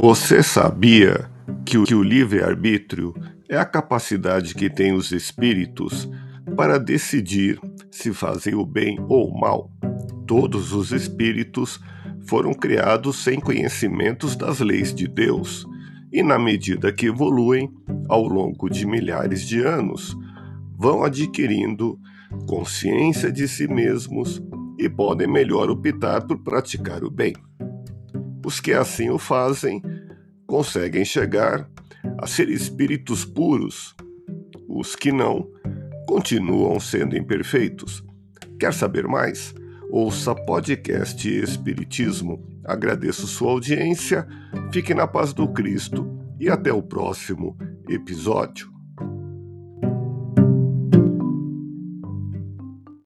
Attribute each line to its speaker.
Speaker 1: Você sabia que o, o livre-arbítrio é a capacidade que têm os espíritos para decidir se fazem o bem ou o mal? Todos os espíritos foram criados sem conhecimentos das leis de Deus e, na medida que evoluem ao longo de milhares de anos, vão adquirindo consciência de si mesmos e podem melhor optar por praticar o bem. Os que assim o fazem conseguem chegar a ser espíritos puros. Os que não continuam sendo imperfeitos. Quer saber mais? Ouça podcast Espiritismo. Agradeço sua audiência, fique na paz do Cristo e até o próximo episódio.